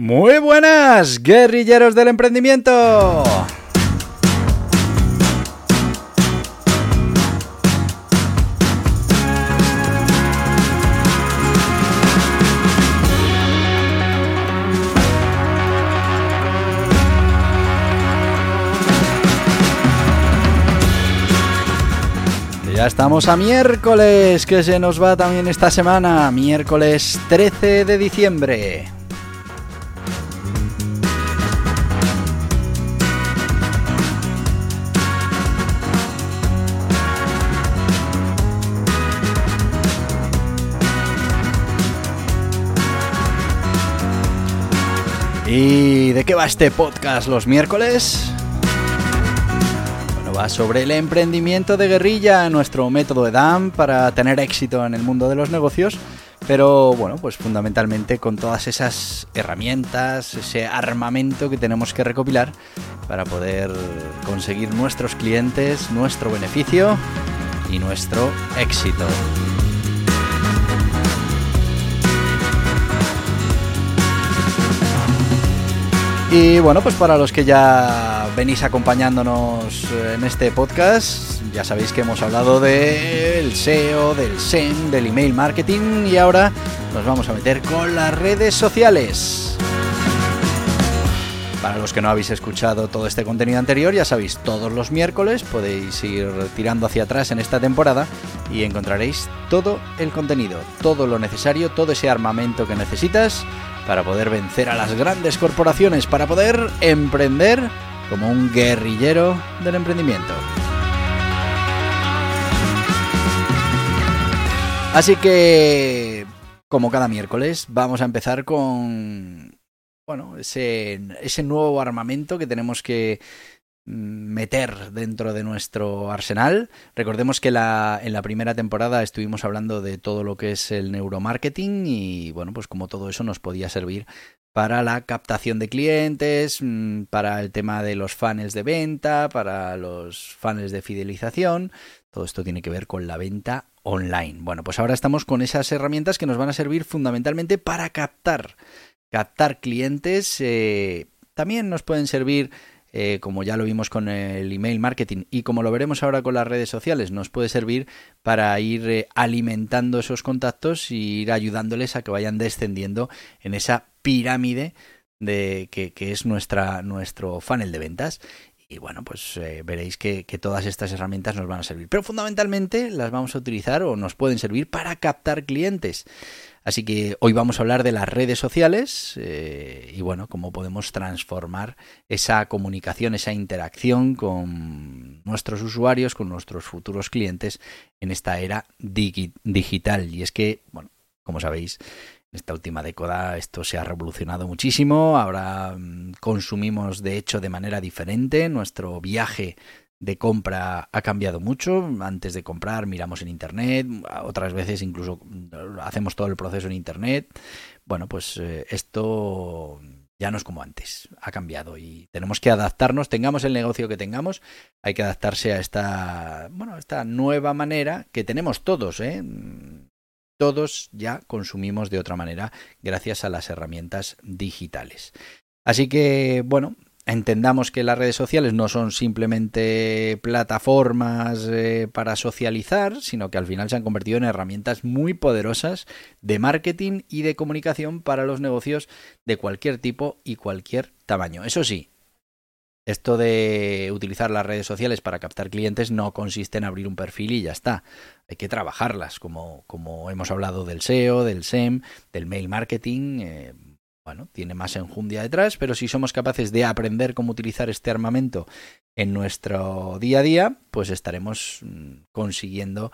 Muy buenas, guerrilleros del emprendimiento. Ya estamos a miércoles, que se nos va también esta semana, miércoles 13 de diciembre. ¿Y de qué va este podcast los miércoles? Bueno, va sobre el emprendimiento de guerrilla, nuestro método EDAM para tener éxito en el mundo de los negocios, pero bueno, pues fundamentalmente con todas esas herramientas, ese armamento que tenemos que recopilar para poder conseguir nuestros clientes, nuestro beneficio y nuestro éxito. Y bueno, pues para los que ya venís acompañándonos en este podcast, ya sabéis que hemos hablado del SEO, del SEM, del email marketing y ahora nos vamos a meter con las redes sociales. Para los que no habéis escuchado todo este contenido anterior, ya sabéis, todos los miércoles podéis ir tirando hacia atrás en esta temporada y encontraréis todo el contenido, todo lo necesario, todo ese armamento que necesitas para poder vencer a las grandes corporaciones, para poder emprender como un guerrillero del emprendimiento. Así que, como cada miércoles, vamos a empezar con bueno, ese, ese nuevo armamento que tenemos que meter dentro de nuestro arsenal. Recordemos que en la primera temporada estuvimos hablando de todo lo que es el neuromarketing y bueno, pues como todo eso nos podía servir para la captación de clientes, mm, para el tema de los funnels de venta, para los funnels de fidelización. Todo esto tiene que ver con la venta online. Bueno, pues ahora estamos con esas herramientas que nos van a servir fundamentalmente para captar, captar clientes. Eh, también nos pueden servir eh, como ya lo vimos con el email marketing y como lo veremos ahora con las redes sociales, nos puede servir para ir eh, alimentando esos contactos y ir ayudándoles a que vayan descendiendo en esa pirámide de que, es nuestra, nuestro funnel de ventas. Y bueno, pues veréis que, todas estas herramientas nos van a servir. Pero fundamentalmente las vamos a utilizar o nos pueden servir para captar clientes. Así que hoy vamos a hablar de las redes sociales eh, y bueno, cómo podemos transformar esa comunicación, esa interacción con nuestros usuarios, con nuestros futuros clientes en esta era digital. Y es que, bueno, como sabéis, en esta última década esto se ha revolucionado muchísimo. Ahora mm, consumimos de hecho de manera diferente. Nuestro viaje de compra ha cambiado mucho. Antes de comprar miramos en Internet, otras veces incluso hacemos todo el proceso en Internet. Bueno, pues eh, esto ya no es como antes, ha cambiado y tenemos que adaptarnos, tengamos el negocio que tengamos, hay que adaptarse a esta, bueno, esta nueva manera que tenemos todos, ¿eh? Todos ya consumimos de otra manera gracias a las herramientas digitales. Así que, bueno, entendamos que las redes sociales no son simplemente plataformas eh, para socializar, sino que al final se han convertido en herramientas muy poderosas de marketing y de comunicación para los negocios de cualquier tipo y cualquier tamaño. Eso sí, esto de utilizar las redes sociales para captar clientes no consiste en abrir un perfil y ya está. Hay que trabajarlas, como, como hemos hablado del SEO, del SEM, del mail marketing. Eh, bueno, tiene más enjundia detrás, pero si somos capaces de aprender cómo utilizar este armamento en nuestro día a día, pues estaremos mm, consiguiendo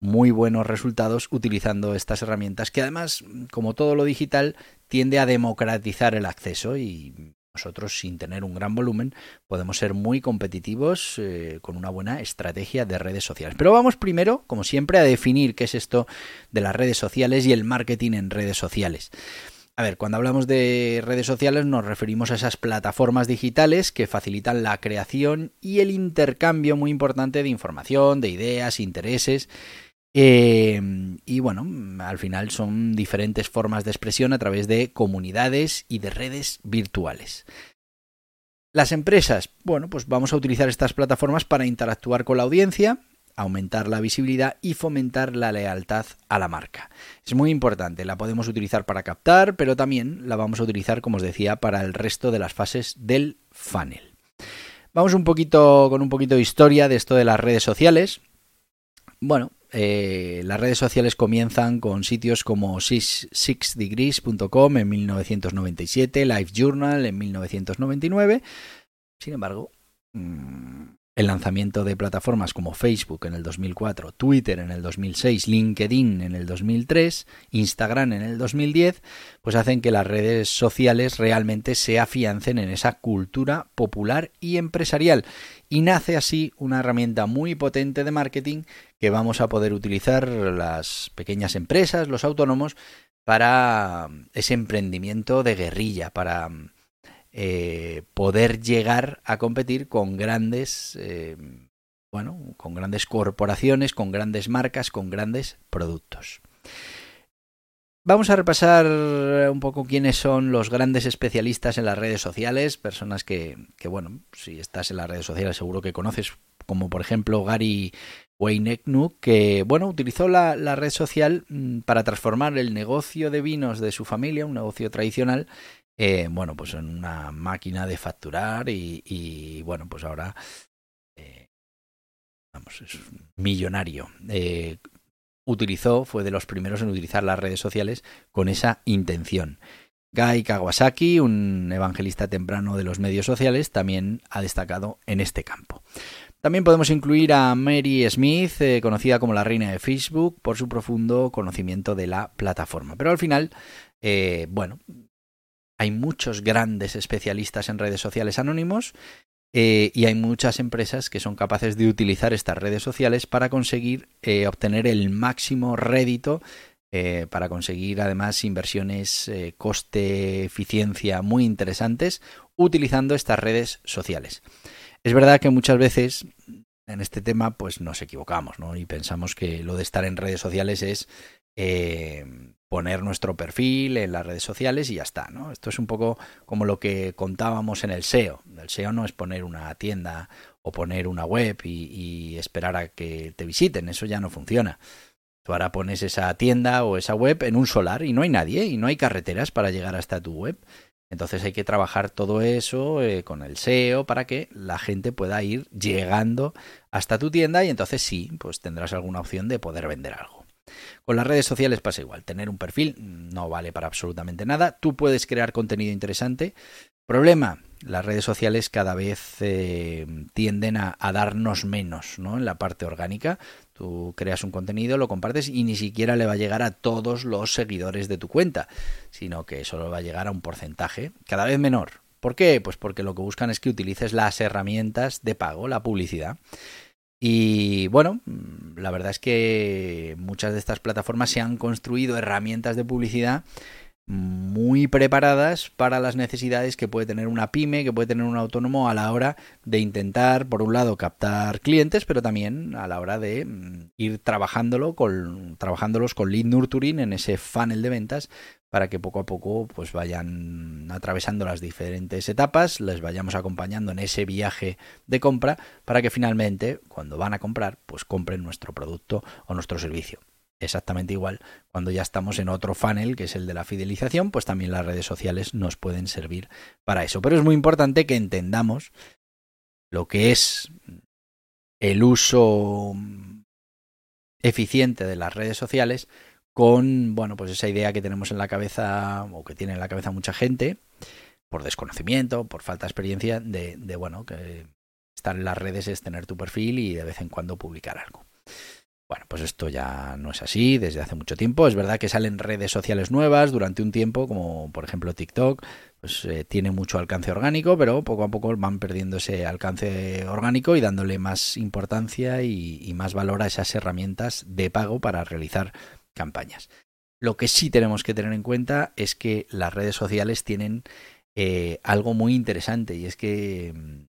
muy buenos resultados utilizando estas herramientas que además, como todo lo digital, tiende a democratizar el acceso y nosotros sin tener un gran volumen podemos ser muy competitivos eh, con una buena estrategia de redes sociales. Pero vamos primero, como siempre, a definir qué es esto de las redes sociales y el marketing en redes sociales. A ver, cuando hablamos de redes sociales nos referimos a esas plataformas digitales que facilitan la creación y el intercambio muy importante de información, de ideas, intereses. Eh, y bueno, al final son diferentes formas de expresión a través de comunidades y de redes virtuales. Las empresas, bueno, pues vamos a utilizar estas plataformas para interactuar con la audiencia, aumentar la visibilidad y fomentar la lealtad a la marca. Es muy importante, la podemos utilizar para captar, pero también la vamos a utilizar, como os decía, para el resto de las fases del funnel. Vamos un poquito con un poquito de historia de esto de las redes sociales. Bueno, eh, las redes sociales comienzan con sitios como sixdegrees.com en 1997, LiveJournal en 1999. Sin embargo, mm, el lanzamiento de plataformas como Facebook en el 2004, Twitter en el 2006, LinkedIn en el 2003, Instagram en el 2010, pues hacen que las redes sociales realmente se afiancen en esa cultura popular y empresarial. Y nace así una herramienta muy potente de marketing que vamos a poder utilizar las pequeñas empresas, los autónomos, para ese emprendimiento de guerrilla, para eh, poder llegar a competir con grandes, eh, bueno, con grandes corporaciones, con grandes marcas, con grandes productos. Vamos a repasar un poco quiénes son los grandes especialistas en las redes sociales, personas que, bueno, si estás en las redes sociales seguro que conoces, como por ejemplo Gary Weineknuk, que bueno, utilizó la, la, red social mm, para transformar el negocio de vinos de su familia, un negocio tradicional, eh, bueno, pues en una máquina de facturar y, bueno, pues ahora, eh, vamos, es millonario. Eh, utilizó, fue de los primeros en utilizar las redes sociales con esa intención. Guy Kawasaki, un evangelista temprano de los medios sociales, también ha destacado en este campo. También podemos incluir a Mary Smith, conocida como la reina de Facebook, por su profundo conocimiento de la plataforma. Pero al final, bueno, hay muchos grandes especialistas en redes sociales anónimos eh, y hay muchas empresas que son capaces de utilizar estas redes sociales para conseguir eh, obtener el máximo rédito, eh, para conseguir además inversiones coste-eficiencia muy interesantes utilizando estas redes sociales. Es verdad que muchas veces en este tema pues nos equivocamos ¿no? y pensamos que lo de estar en redes sociales es poner nuestro perfil en las redes sociales y ya está, ¿no? Esto es un poco como lo que contábamos en el SEO. El SEO no es poner una tienda o poner una web y, esperar a que te visiten, eso ya no funciona. Tú ahora pones esa tienda o esa web en un solar y no hay nadie y no hay carreteras para llegar hasta tu web. Entonces hay que trabajar todo eso eh, con el SEO para que la gente pueda ir llegando hasta tu tienda y entonces sí, pues tendrás alguna opción de poder vender algo. Con las redes sociales pasa igual. Tener un perfil no vale para absolutamente nada. Tú puedes crear contenido interesante. Problema, las redes sociales cada vez eh, tienden a, darnos menos ¿no? en la parte orgánica. Tú creas un contenido, lo compartes y ni siquiera le va a llegar a todos los seguidores de tu cuenta, sino que solo va a llegar a un porcentaje cada vez menor. ¿Por qué? Pues porque lo que buscan es que utilices las herramientas de pago, la publicidad. Y bueno, la verdad es que muchas de estas plataformas se han construido herramientas de publicidad muy preparadas para las necesidades que puede tener una pyme, que puede tener un autónomo a la hora de intentar, por un lado, captar clientes, pero también a la hora de mm, ir trabajándolo con, trabajándolos con lead nurturing en ese funnel de ventas para que poco a poco pues vayan atravesando las diferentes etapas, les vayamos acompañando en ese viaje de compra para que finalmente cuando van a comprar pues compren nuestro producto o nuestro servicio. Exactamente igual cuando ya estamos en otro funnel que es el de la fidelización, pues también las redes sociales nos pueden servir para eso. Pero es muy importante que entendamos lo que es el uso eficiente de las redes sociales con, bueno, pues esa idea que tenemos en la cabeza o que tiene en la cabeza mucha gente, por desconocimiento, por falta de experiencia, de, bueno, que estar en las redes es tener tu perfil y de vez en cuando publicar algo. Bueno, pues esto ya no es así desde hace mucho tiempo. Es verdad que salen redes sociales nuevas durante un tiempo, como por ejemplo TikTok, pues eh, tiene mucho alcance orgánico, pero poco a poco van perdiendo ese alcance orgánico y dándole más importancia y, más valor a esas herramientas de pago para realizar campañas. Lo que sí tenemos que tener en cuenta es que las redes sociales tienen eh, algo muy interesante y es que mm,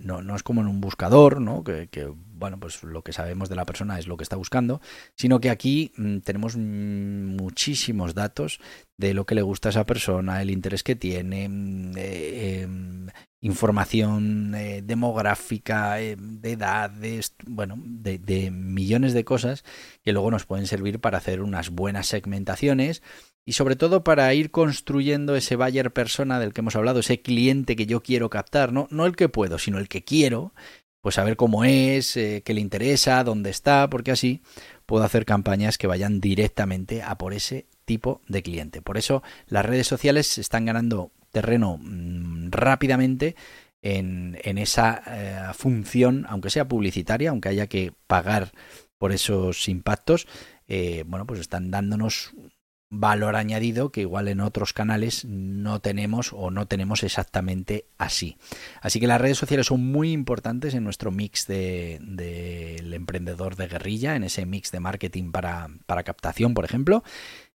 no, no, es como en un buscador, ¿no? Que, bueno, pues lo que sabemos de la persona es lo que está buscando, sino que aquí mm, tenemos muchísimos datos de lo que le gusta a esa persona, el interés que tiene, mm, eh, em, información eh, demográfica, eh, de edad, de, bueno, de, de millones de cosas que luego nos pueden servir para hacer unas buenas segmentaciones y sobre todo para ir construyendo ese buyer persona del que hemos hablado, ese cliente que yo quiero captar, no, no el que puedo, sino el que quiero, pues saber cómo es, eh, qué le interesa, dónde está, porque así puedo hacer campañas que vayan directamente a por ese tipo de cliente. Por eso las redes sociales están ganando terreno mm, rápidamente en, en esa eh, función, aunque sea publicitaria, aunque haya que pagar por esos impactos, eh, bueno, pues están dándonos valor añadido que igual en otros canales no tenemos o no tenemos exactamente así. Así que las redes sociales son muy importantes en nuestro mix del de, emprendedor de guerrilla, en ese mix de marketing para, para captación, por ejemplo.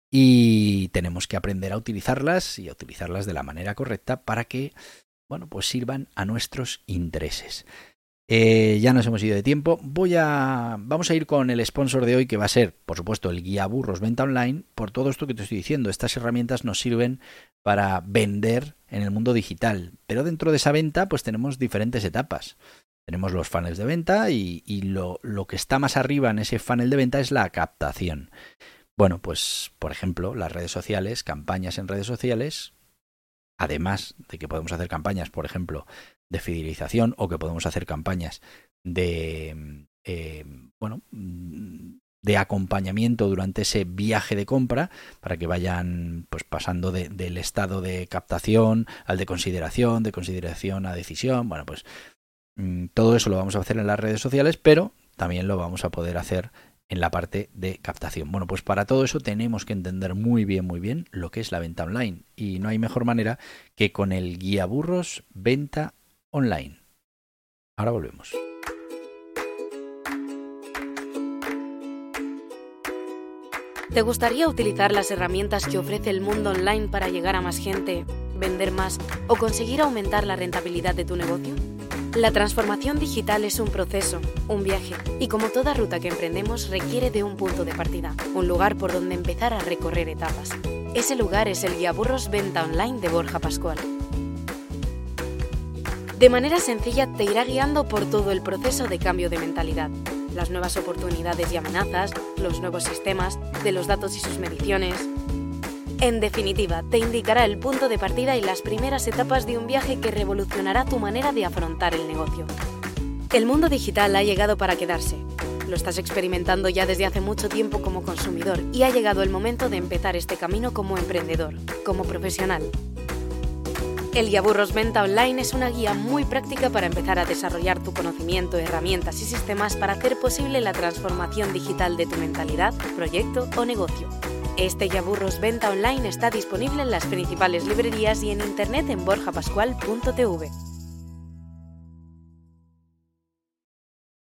Y tenemos que aprender a utilizarlas y a utilizarlas de la manera correcta para que, bueno, pues sirvan a nuestros intereses. Eh, ya nos hemos ido de tiempo. Voy a. Vamos a ir con el sponsor de hoy, que va a ser, por supuesto, el guía burros venta online. Por todo esto que te estoy diciendo, estas herramientas nos sirven para vender en el mundo digital. Pero dentro de esa venta, pues tenemos diferentes etapas. Tenemos los funnels de venta y, lo, lo que está más arriba en ese funnel de venta es la captación. Bueno, pues, por ejemplo, las redes sociales, campañas en redes sociales, además de que podemos hacer campañas, por ejemplo, de fidelización o que podemos hacer campañas de, eh, bueno, de acompañamiento durante ese viaje de compra para que vayan pues pasando del estado de captación al de consideración, de consideración a decisión. Bueno, pues mm, todo eso lo vamos a hacer en las redes sociales, pero también lo vamos a poder hacer en la parte de captación. Bueno, pues para todo eso tenemos que entender muy bien, muy bien lo que es la venta online. Y no hay mejor manera que con el guía burros venta online. Ahora volvemos. ¿Te gustaría utilizar las herramientas que ofrece el mundo online para llegar a más gente, vender más o conseguir aumentar la rentabilidad de tu negocio? La transformación digital es un proceso, un viaje, y como toda ruta que emprendemos requiere de un punto de partida, un lugar por donde empezar a recorrer etapas. Ese lugar es el Guía Burros Venta Online de Borja Pascual. De manera sencilla te irá guiando por todo el proceso de cambio de mentalidad, las nuevas oportunidades y amenazas, los nuevos sistemas, de los datos y sus mediciones. En definitiva, te indicará el punto de partida y las primeras etapas de un viaje que revolucionará tu manera de afrontar el negocio. El mundo digital ha llegado para quedarse. Lo estás experimentando ya desde hace mucho tiempo como consumidor y ha llegado el momento de empezar este camino como emprendedor, como profesional, el Guía Burros Venta Online es una guía muy práctica para empezar a desarrollar tu conocimiento, herramientas y sistemas para hacer posible la transformación digital de tu mentalidad, proyecto o negocio. Este Guía Burros Venta Online está disponible en las principales librerías y en internet en borjapascual.tv.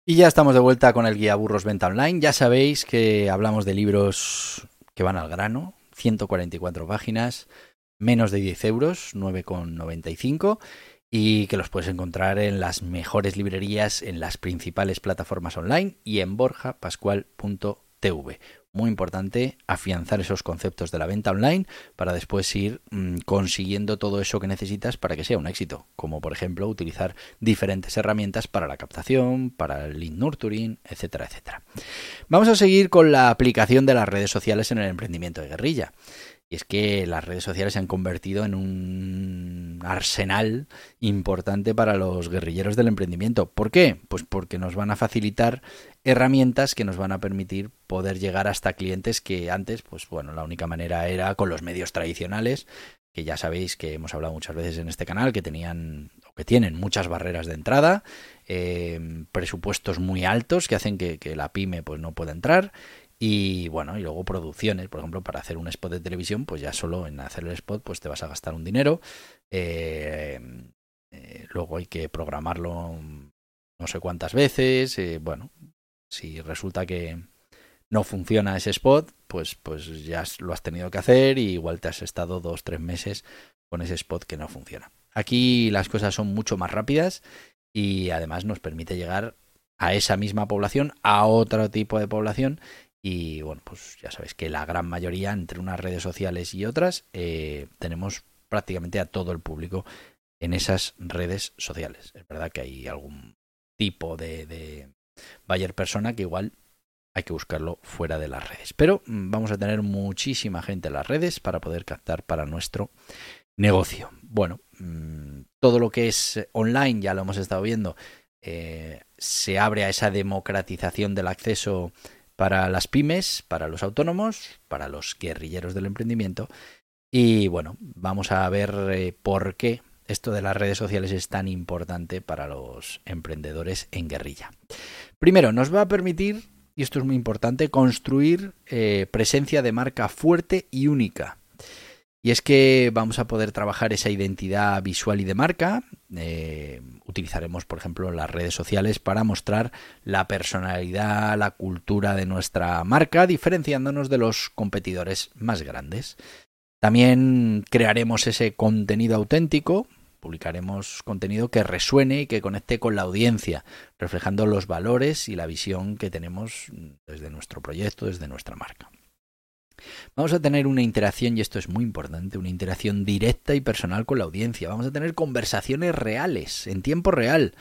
Y ya estamos de vuelta con el Guía Burros Venta Online. Ya sabéis que hablamos de libros que van al grano, 144 páginas menos de 10 euros, 9,95 y que los puedes encontrar en las mejores librerías, en las principales plataformas online y en borjapascual.tv. Muy importante afianzar esos conceptos de la venta online para después ir mm, consiguiendo todo eso que necesitas para que sea un éxito, como por ejemplo utilizar diferentes herramientas para la captación, para el lead nurturing, etcétera, etcétera. Vamos a seguir con la aplicación de las redes sociales en el emprendimiento de guerrilla. Y es que las redes sociales se han convertido en un arsenal importante para los guerrilleros del emprendimiento. ¿Por qué? Pues porque nos van a facilitar herramientas que nos van a permitir poder llegar hasta clientes que antes, pues bueno, la única manera era con los medios tradicionales, que ya sabéis que hemos hablado muchas veces en este canal, que tenían que tienen muchas barreras de entrada, eh, presupuestos muy altos que hacen que, la pyme pues no pueda entrar y bueno, y luego producciones, por ejemplo, para hacer un spot de televisión, pues ya solo en hacer el spot pues te vas a gastar un dinero. Eh, eh, luego hay que programarlo no sé cuántas veces. bueno, si resulta que no funciona ese spot, pues, pues ya lo has tenido que hacer y igual te has estado dos, tres meses con ese spot que no funciona. Aquí las cosas son mucho más rápidas y además nos permite llegar a esa misma población, a otro tipo de población y bueno, pues ya sabéis que la gran mayoría entre unas redes sociales y otras eh, tenemos prácticamente a todo el público en esas redes sociales. Es verdad que hay algún tipo de, de persona que igual hay que buscarlo fuera de las redes. Pero mm, vamos a tener muchísima gente en las redes para poder captar para nuestro negocio. Bueno, mm, todo lo que es online, ya lo hemos estado viendo, eh, se abre a esa democratización del acceso para las pymes, para los autónomos, para los guerrilleros del emprendimiento. Y bueno, vamos a ver eh, por qué esto de las redes sociales es tan importante para los emprendedores en guerrilla. Primero, nos va a permitir, y esto es muy importante, construir eh, presencia de marca fuerte y única. Y es que vamos a poder trabajar esa identidad visual y de marca. Eh, utilizaremos, por ejemplo, las redes sociales para mostrar la personalidad, la cultura de nuestra marca, diferenciándonos de los competidores más grandes. También crearemos ese contenido auténtico, publicaremos contenido que resuene y que conecte con la audiencia, reflejando los valores y la visión que tenemos desde nuestro proyecto, desde nuestra marca. Vamos a tener una interacción, y esto es muy importante, una interacción directa y personal con la audiencia. Vamos a tener conversaciones reales, en tiempo real.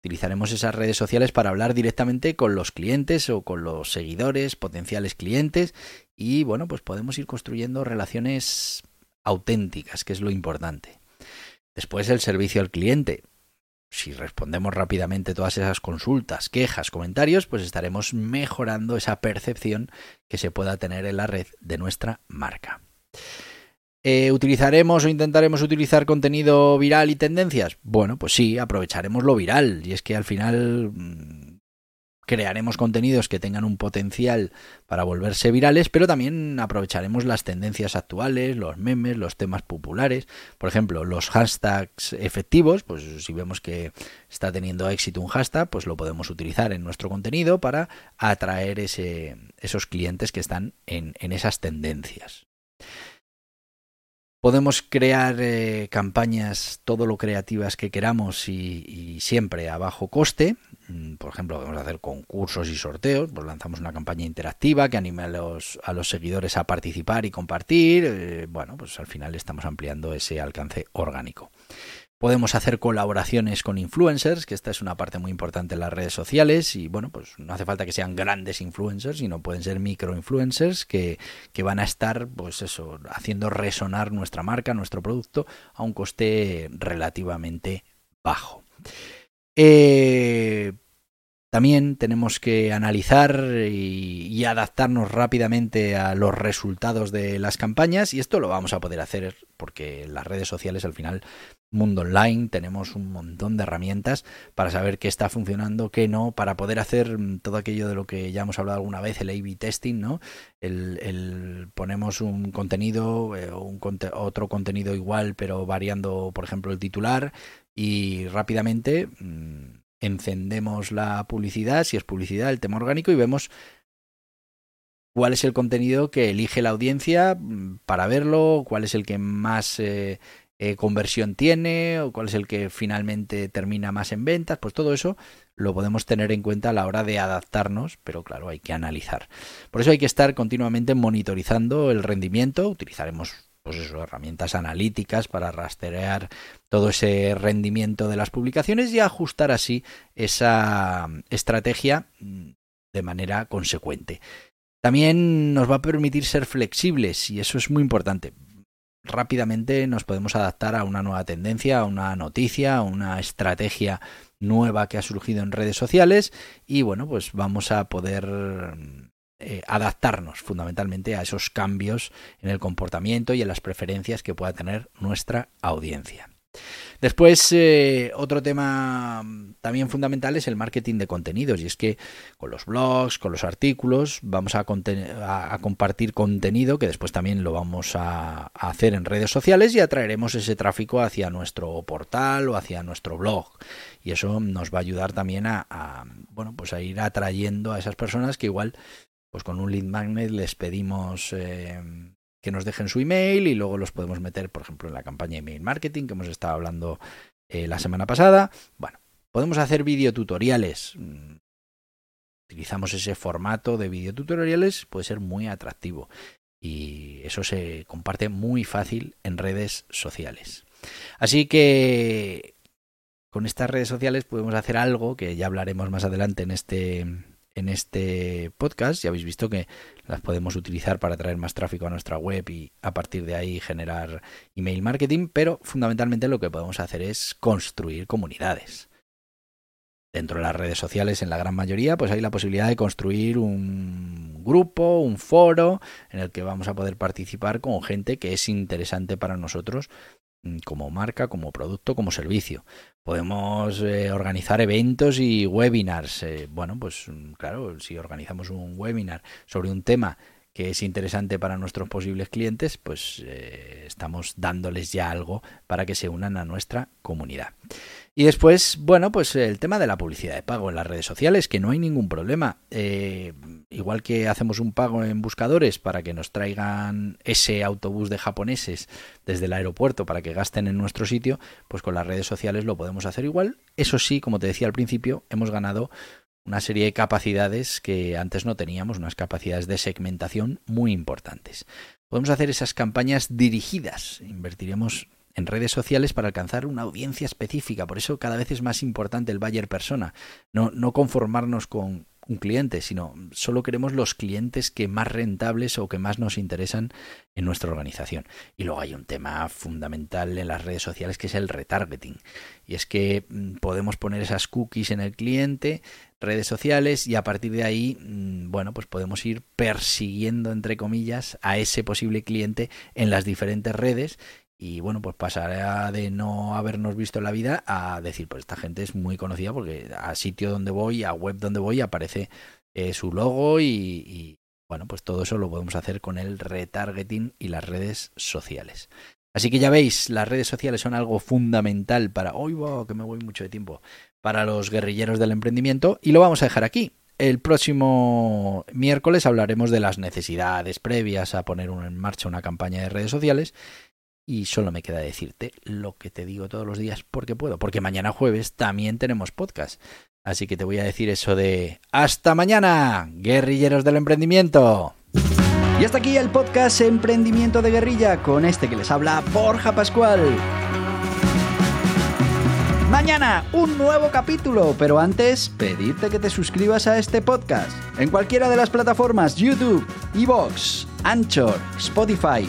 Utilizaremos esas redes sociales para hablar directamente con los clientes o con los seguidores, potenciales clientes, y bueno, pues podemos ir construyendo relaciones auténticas, que es lo importante. Después el servicio al cliente si respondemos rápidamente todas esas consultas, quejas, comentarios, pues estaremos mejorando esa percepción que se pueda tener en la red de nuestra marca. Eh, ¿Utilizaremos o intentaremos utilizar contenido viral y tendencias? Bueno, pues sí, aprovecharemos lo viral. Y es que al final mm, crearemos contenidos que tengan un potencial para volverse virales, pero también aprovecharemos las tendencias actuales, los memes, los temas populares, por ejemplo, los hashtags efectivos, pues si vemos que está teniendo éxito un hashtag, pues lo podemos utilizar en nuestro contenido para atraer esos clientes que están en, en esas tendencias. Podemos crear eh, campañas todo lo creativas que queramos y, siempre a bajo coste. Mm, por ejemplo, podemos hacer concursos y sorteos. Pues lanzamos una campaña interactiva que anime a los, a los seguidores a participar y compartir. Eh, bueno, pues al final estamos ampliando ese alcance orgánico. Podemos hacer colaboraciones con influencers, que esta es una parte muy importante en las redes sociales y bueno, pues no hace falta que sean grandes influencers, sino pueden ser micro influencers que, que van a estar pues eso, haciendo resonar nuestra marca, nuestro producto a un coste relativamente bajo. Eh, también tenemos que analizar y, adaptarnos rápidamente a los resultados de las campañas y esto lo vamos a poder hacer porque las redes sociales al final, mundo online, tenemos un montón de herramientas para saber qué está funcionando, qué no, para poder hacer todo aquello de lo que ya hemos hablado alguna vez, el A-B testing, ¿no? El, ponemos un contenido, eh, un, otro contenido igual pero variando, por ejemplo, el titular y rápidamente... Mm, encendemos la publicidad, si es publicidad, el tema orgánico y vemos cuál es el contenido que elige la audiencia mm, para verlo, cuál es el que más eh, eh, conversión tiene o cuál es el que finalmente termina más en ventas, pues todo eso lo podemos tener en cuenta a la hora de adaptarnos, pero claro, hay que analizar. Por eso hay que estar continuamente monitorizando el rendimiento, utilizaremos pues eso, herramientas analíticas para rastrear todo ese rendimiento de las publicaciones y ajustar así esa estrategia de manera consecuente. También nos va a permitir ser flexibles y eso es muy importante. Rápidamente nos podemos adaptar a una nueva tendencia, a una noticia, a una estrategia nueva que ha surgido en redes sociales y bueno, pues vamos a poder eh, adaptarnos fundamentalmente a esos cambios en el comportamiento y en las preferencias que pueda tener nuestra audiencia. Después, eh, otro tema también fundamental es el marketing de contenidos. Y es que con los blogs, con los artículos, vamos a, a compartir contenido que después también lo vamos a, hacer en redes sociales y atraeremos ese tráfico hacia nuestro portal o hacia nuestro blog. Y eso nos va a ayudar también a, bueno, pues a ir atrayendo a esas personas que igual, pues con un lead magnet les pedimos eh, que nos dejen su email y luego los podemos meter, por ejemplo, en la campaña email marketing que hemos estado hablando eh, la semana pasada. Bueno, podemos hacer videotutoriales. Mm, utilizamos ese formato de videotutoriales, puede ser muy atractivo y eso se comparte muy fácil en redes sociales. Así que con estas redes sociales podemos hacer algo que ya hablaremos más adelante en este en este podcast. Ya habéis visto que las podemos utilizar para traer más tráfico a nuestra web y a partir de ahí generar email marketing, pero fundamentalmente lo que podemos hacer es construir comunidades. Dentro de las redes sociales, en la gran mayoría, pues hay la posibilidad de construir un grupo, un foro, en el que vamos a poder participar con gente que es interesante para nosotros Mm, como marca, como producto, como servicio. Podemos eh, organizar eventos y webinars. Eh, bueno, pues mm, claro, si organizamos un webinar sobre un tema que es interesante para nuestros posibles clientes, pues eh, estamos dándoles ya algo para que se unan a nuestra comunidad. Y después, bueno, pues el tema de la publicidad de pago en las redes sociales, que no hay ningún problema. Eh, igual que hacemos un pago en buscadores para que nos traigan ese autobús de japoneses desde el aeropuerto para que gasten en nuestro sitio, pues con las redes sociales lo podemos hacer igual. Eso sí, como te decía al principio, hemos ganado una serie de capacidades que antes no teníamos, unas capacidades de segmentación muy importantes. Podemos hacer esas campañas dirigidas, invertiremos en redes sociales para alcanzar una audiencia específica. Por eso cada vez es más importante el buyer persona. No, no conformarnos con un cliente, sino solo queremos los clientes que más rentables o que más nos interesan en nuestra organización. Y luego hay un tema fundamental en las redes sociales que es el retargeting. Y es que mm, podemos poner esas cookies en el cliente, redes sociales, y a partir de ahí, mm, bueno, pues podemos ir persiguiendo, entre comillas, a ese posible cliente en las diferentes redes y bueno, pues pasará de no habernos visto en la vida a decir, pues esta gente es muy conocida porque a sitio donde voy, a web donde voy, aparece eh, su logo y, bueno, pues todo eso lo podemos hacer con el retargeting y las redes sociales. Así que ya veis, las redes sociales son algo fundamental para, hoy wow, que me voy mucho de tiempo, para los guerrilleros del emprendimiento y lo vamos a dejar aquí. El próximo miércoles hablaremos de las necesidades previas a poner en marcha una campaña de redes sociales y solo me queda decirte lo que te digo todos los días porque puedo, porque mañana jueves también tenemos podcast. Así que te voy a decir eso de hasta mañana, guerrilleros del emprendimiento. Y hasta aquí el podcast Emprendimiento de Guerrilla con este que les habla Borja Pascual. Mañana un nuevo capítulo, pero antes pedirte que te suscribas a este podcast en cualquiera de las plataformas YouTube, Evox, Anchor, Spotify